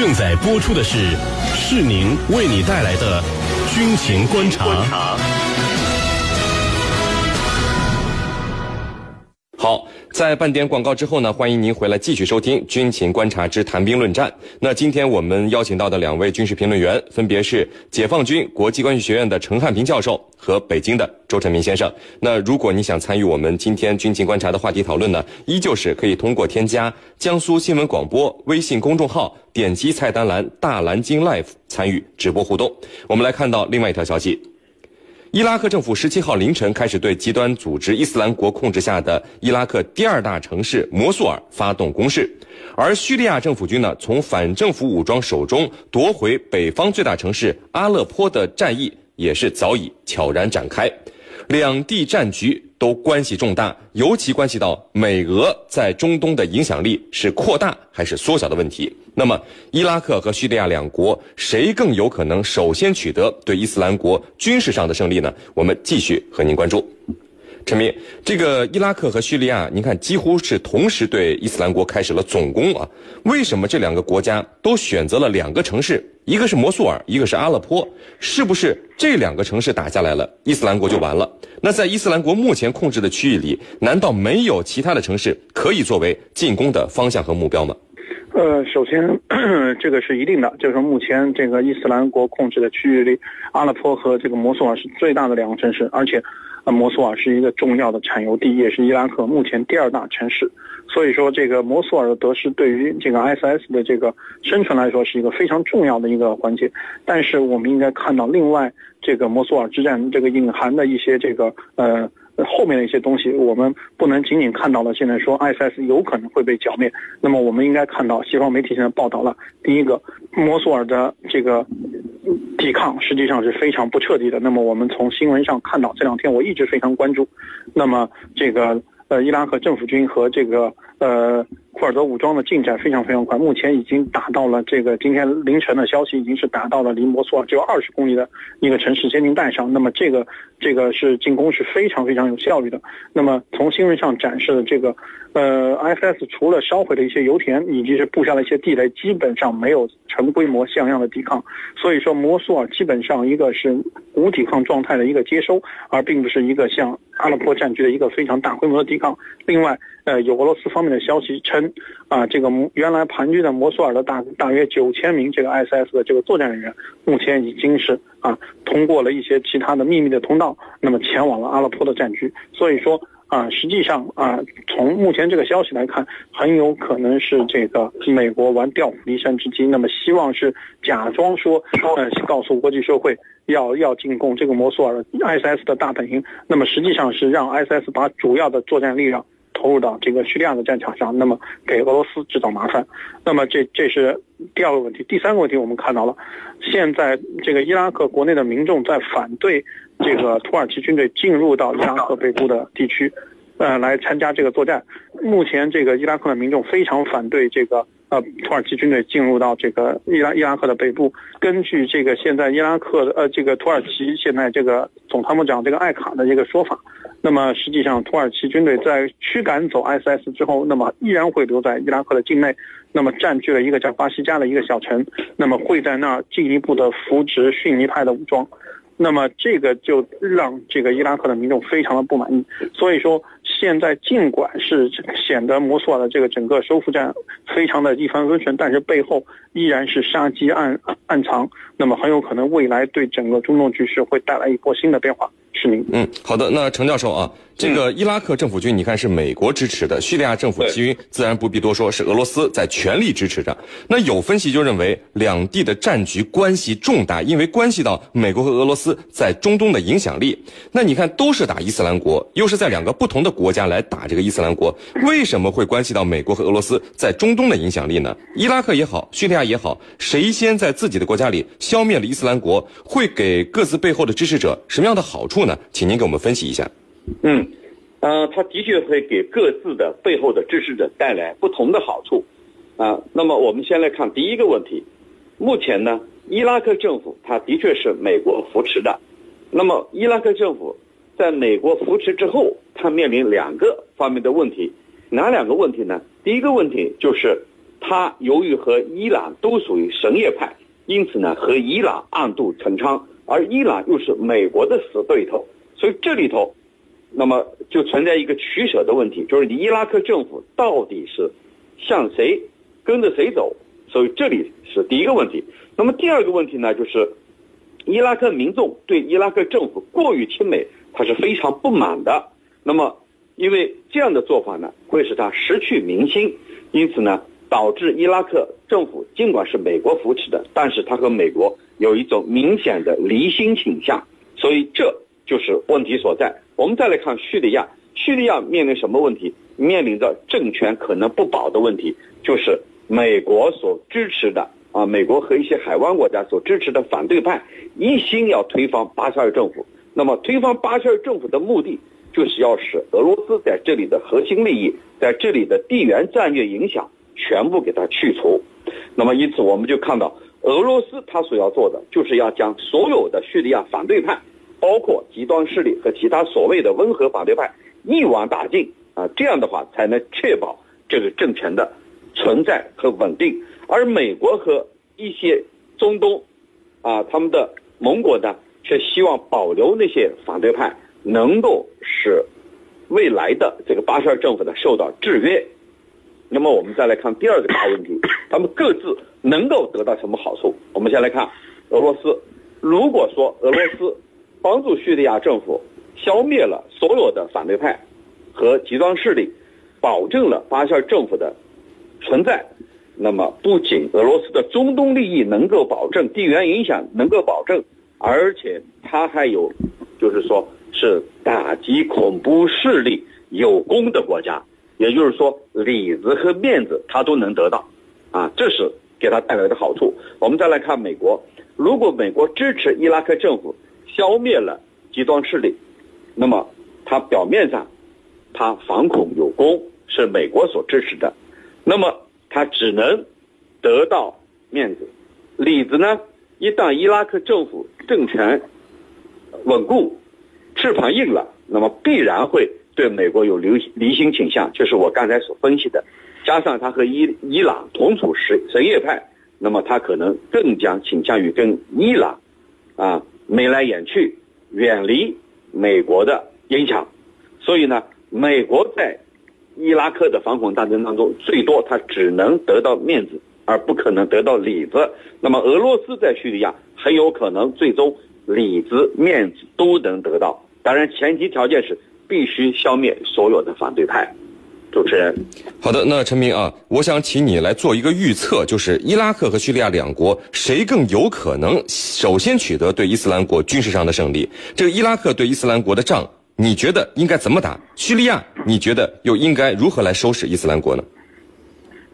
正在播出的是是宁为你带来的军情观察。好，在半点广告之后呢，欢迎您回来继续收听《军情观察之谈兵论战》。那今天我们邀请到的两位军事评论员，分别是解放军国际关系学院的陈汉平教授和北京的周成明先生。那如果你想参与我们今天军情观察的话题讨论呢，依旧是可以通过添加江苏新闻广播微信公众号，点击菜单栏“大蓝鲸 Life” 参与直播互动。我们来看到另外一条消息。伊拉克政府十七号凌晨开始对极端组织伊斯兰国控制下的伊拉克第二大城市摩苏尔发动攻势，而叙利亚政府军呢，从反政府武装手中夺回北方最大城市阿勒颇的战役也是早已悄然展开。两地战局都关系重大，尤其关系到美俄在中东的影响力是扩大还是缩小的问题。那么，伊拉克和叙利亚两国谁更有可能首先取得对伊斯兰国军事上的胜利呢？我们继续和您关注。陈明，这个伊拉克和叙利亚，您看几乎是同时对伊斯兰国开始了总攻啊。为什么这两个国家都选择了两个城市？一个是摩苏尔，一个是阿勒颇，是不是这两个城市打下来了，伊斯兰国就完了？那在伊斯兰国目前控制的区域里，难道没有其他的城市可以作为进攻的方向和目标吗？呃，首先，这个是一定的，就是说目前这个伊斯兰国控制的区域里，阿勒颇和这个摩苏尔是最大的两个城市，而且，呃，摩苏尔是一个重要的产油地，也是伊拉克目前第二大城市。所以说，这个摩苏尔的得失对于这个 ISS 的这个生存来说是一个非常重要的一个环节。但是，我们应该看到，另外这个摩苏尔之战这个隐含的一些这个呃后面的一些东西，我们不能仅仅看到了现在说 ISS 有可能会被剿灭。那么，我们应该看到西方媒体现在报道了，第一个，摩苏尔的这个抵抗实际上是非常不彻底的。那么，我们从新闻上看到，这两天我一直非常关注。那么，这个。呃，伊拉克政府军和这个呃库尔德武装的进展非常非常快，目前已经达到了这个今天凌晨的消息，已经是达到了离摩苏尔只有二十公里的一个城市监听带上。那么这个这个是进攻是非常非常有效率的。那么从新闻上展示的这个呃 ISS 除了烧毁的一些油田以及是布下了一些地雷，基本上没有成规模像样的抵抗。所以说摩苏尔基本上一个是无抵抗状态的一个接收，而并不是一个像。阿勒颇战区的一个非常大规模的抵抗。另外，呃，有俄罗斯方面的消息称，啊，这个原来盘踞在摩苏尔的大大约九千名这个 SS 的这个作战人员，目前已经是啊通过了一些其他的秘密的通道，那么前往了阿勒颇的战区。所以说啊，实际上啊，从目前这个消息来看，很有可能是这个美国玩调虎离山之计，那么希望是假装说，呃，告诉国际社会。要要进攻这个摩苏尔 ISS 的大本营，那么实际上是让 ISS 把主要的作战力量投入到这个叙利亚的战场上，那么给俄罗斯制造麻烦。那么这这是第二个问题。第三个问题，我们看到了，现在这个伊拉克国内的民众在反对这个土耳其军队进入到伊拉克北部的地区，呃，来参加这个作战。目前这个伊拉克的民众非常反对这个。呃，土耳其军队进入到这个伊拉伊拉克的北部。根据这个现在伊拉克的呃这个土耳其现在这个总参谋长这个艾卡的这个说法，那么实际上土耳其军队在驱赶走 ISS 之后，那么依然会留在伊拉克的境内，那么占据了一个叫巴西加的一个小城，那么会在那儿进一步的扶植逊尼派的武装。那么这个就让这个伊拉克的民众非常的不满意，所以说现在尽管是显得摩苏尔的这个整个收复战非常的一帆风顺，但是背后依然是杀机暗暗藏，那么很有可能未来对整个中东局势会带来一波新的变化。是您，嗯，好的，那程教授啊。这个伊拉克政府军，你看是美国支持的；叙利亚政府军自然不必多说，是俄罗斯在全力支持着。那有分析就认为，两地的战局关系重大，因为关系到美国和俄罗斯在中东的影响力。那你看，都是打伊斯兰国，又是在两个不同的国国家来打这个伊斯兰国，为什么会关系到美国和俄罗斯在中东的影响力呢？伊拉克也好，叙利亚也好，谁先在自己的国家里消灭了伊斯兰国，会给各自背后的支持者什么样的好处呢？请您给我们分析一下。嗯，呃，他的确会给各自的背后的支持者带来不同的好处，啊，那么我们先来看第一个问题，目前呢，伊拉克政府它的确是美国扶持的，那么伊拉克政府在美国扶持之后，它面临两个方面的问题，哪两个问题呢？第一个问题就是，他由于和伊朗都属于什叶派，因此呢和伊朗暗度陈仓，而伊朗又是美国的死对头，所以这里头，那么就存在一个取舍的问题，就是你伊拉克政府到底是向谁跟着谁走，所以这里是第一个问题。那么第二个问题呢，就是伊拉克民众对伊拉克政府过于亲美，他是非常不满的。那么因为这样的做法呢，会使他失去民心，因此呢。导致伊拉克政府尽管是美国扶持的，但是他和美国有一种明显的离心倾向，所以这就是问题所在。我们再来看叙利亚，叙利亚面临什么问题？面临着政权可能不保的问题，就是美国所支持的啊，美国和一些海湾国家所支持的反对派一心要推翻巴沙尔政府。那么推翻巴希尔政府的目的，就是要使俄罗斯在这里的核心利益，在这里的地缘战略影响。全部给它去除，那么因此我们就看到俄罗斯他所要做的，就是要将所有的叙利亚反对派，包括极端势力和其他所谓的温和反对派一网打尽啊，这样的话才能确保这个政权的存在和稳定。而美国和一些中东啊他们的盟国呢，却希望保留那些反对派，能够使未来的这个巴沙尔政府呢受到制约。那么我们再来看第二个大问题，他们各自能够得到什么好处？我们先来看俄罗斯。如果说俄罗斯帮助叙利亚政府消灭了所有的反对派和极端势力，保证了巴沙尔政府的存在，那么不仅俄罗斯的中东利益能够保证，地缘影响能够保证，而且他还有，就是说是打击恐怖势力有功的国家。也就是说，里子和面子他都能得到，啊，这是给他带来的好处。我们再来看美国，如果美国支持伊拉克政府消灭了极端势力，那么他表面上他反恐有功，是美国所支持的，那么他只能得到面子，里子呢，一旦伊拉克政府政权稳固，翅膀硬了，那么必然会。对美国有离离心倾向，就是我刚才所分析的，加上他和伊伊朗同处什什叶派，那么他可能更加倾向于跟伊朗，啊眉来眼去，远离美国的影响。所以呢，美国在伊拉克的反恐战争当中，最多他只能得到面子，而不可能得到里子。那么俄罗斯在叙利亚很有可能最终里子面子都能得到，当然前提条件是。必须消灭所有的反对派。主持人，好的，那陈明啊，我想请你来做一个预测，就是伊拉克和叙利亚两国谁更有可能首先取得对伊斯兰国军事上的胜利？这个伊拉克对伊斯兰国的仗，你觉得应该怎么打？叙利亚，你觉得又应该如何来收拾伊斯兰国呢？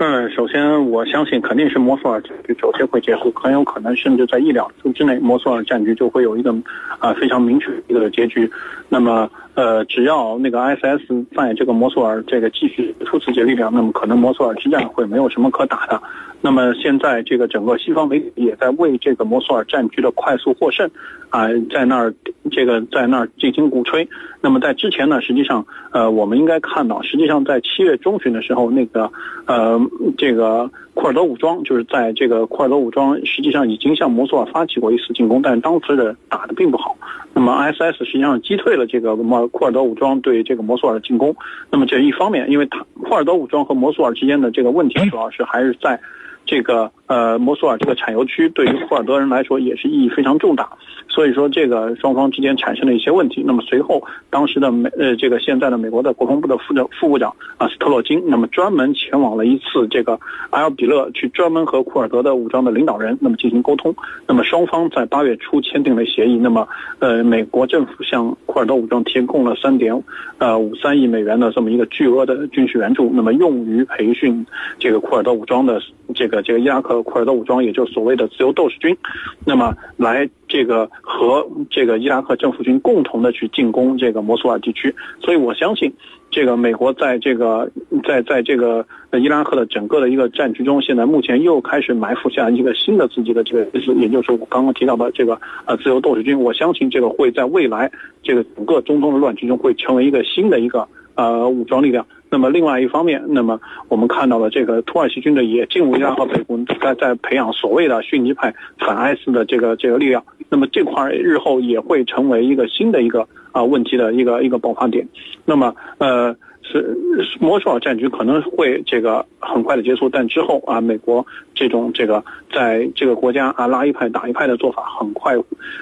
嗯，首先我相信肯定是摩苏尔战局首先会结束，很有可能甚至在一两周之内，摩苏尔战局就会有一个啊非常明确的一个结局。那么呃，只要那个 ISS 在这个摩苏尔这个继续出自己力量，那么可能摩苏尔之战会没有什么可打的。那么现在这个整个西方媒体也在为这个摩苏尔战局的快速获胜啊，在那儿这个在那儿进行鼓吹。那么在之前呢，实际上呃，我们应该看到，实际上在七月中旬的时候，那个呃这个库尔德武装就是在这个库尔德武装实际上已经向摩苏尔发起过一次进攻，但当时的打的并不好。那么 ISS 实际上击退了这个摩库尔德武装对这个摩苏尔的进攻。那么这一方面，因为他库尔德武装和摩苏尔之间的这个问题，主要是还是在。这个呃，摩苏尔这个产油区对于库尔德人来说也是意义非常重大，所以说这个双方之间产生了一些问题。那么随后，当时的美呃这个现在的美国的国防部的副的副部长啊斯特洛金，那么专门前往了一次这个埃尔比勒，去专门和库尔德的武装的领导人那么进行沟通。那么双方在八月初签订了协议。那么呃，美国政府向库尔德武装提供了三点呃五三亿美元的这么一个巨额的军事援助，那么用于培训这个库尔德武装的这个。这个伊拉克库尔德武装，也就是所谓的自由斗士军，那么来这个和这个伊拉克政府军共同的去进攻这个摩苏尔地区，所以我相信，这个美国在这个在在这个伊拉克的整个的一个战局中，现在目前又开始埋伏下一个新的自己的这个，也就是我刚刚提到的这个呃自由斗士军，我相信这个会在未来这个整个中东的乱局中会成为一个新的一个。呃，武装力量，那么另外一方面，那么我们看到了这个土耳其军队也进入伊拉克北部，在在培养所谓的逊尼派反 IS 的这个这个力量。那么这块日后也会成为一个新的一个啊问题的一个一个爆发点。那么呃。是摩苏尔战局可能会这个很快的结束，但之后啊，美国这种这个在这个国家啊拉一派打一派的做法，很快，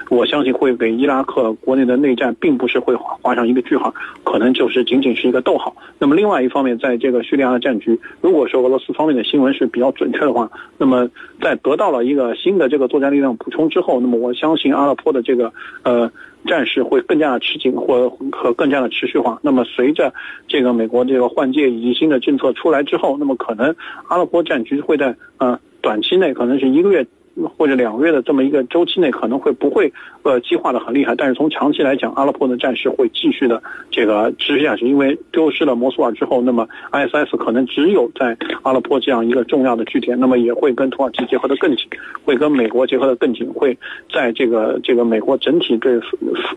我相信会给伊拉克国内的内战，并不是会画上一个句号，可能就是仅仅是一个逗号。那么另外一方面，在这个叙利亚的战局，如果说俄罗斯方面的新闻是比较准确的话，那么在得到了一个新的这个作战力量补充之后，那么我相信阿勒颇的这个呃。战事会更加的吃紧，或和更加的持续化。那么，随着这个美国这个换届以及新的政策出来之后，那么可能阿拉伯战局会在呃短期内可能是一个月。或者两个月的这么一个周期内，可能会不会呃激化的很厉害，但是从长期来讲，阿勒颇的战事会继续的这个持续下去，因为丢失了摩苏尔之后，那么 ISS 可能只有在阿勒颇这样一个重要的据点，那么也会跟土耳其结合的更紧，会跟美国结合的更紧，会在这个这个美国整体对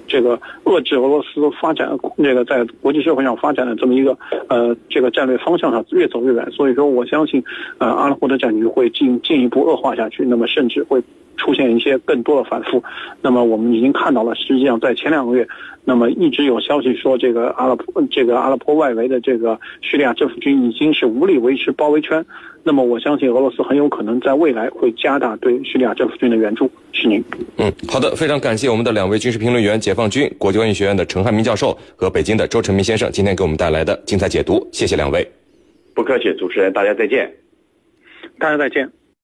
这个遏制俄罗斯发展这个在国际社会上发展的这么一个呃这个战略方向上越走越远，所以说我相信呃阿勒颇的战局会进进一步恶化下去，那么甚。只会出现一些更多的反复，那么我们已经看到了，实际上在前两个月，那么一直有消息说这个阿拉伯这个阿拉伯外围的这个叙利亚政府军已经是无力维持包围圈，那么我相信俄罗斯很有可能在未来会加大对叙利亚政府军的援助。是您，嗯，好的，非常感谢我们的两位军事评论员，解放军国际关系学院的陈汉民教授和北京的周成明先生，今天给我们带来的精彩解读，谢谢两位。不客气，主持人，大家再见，大家再见。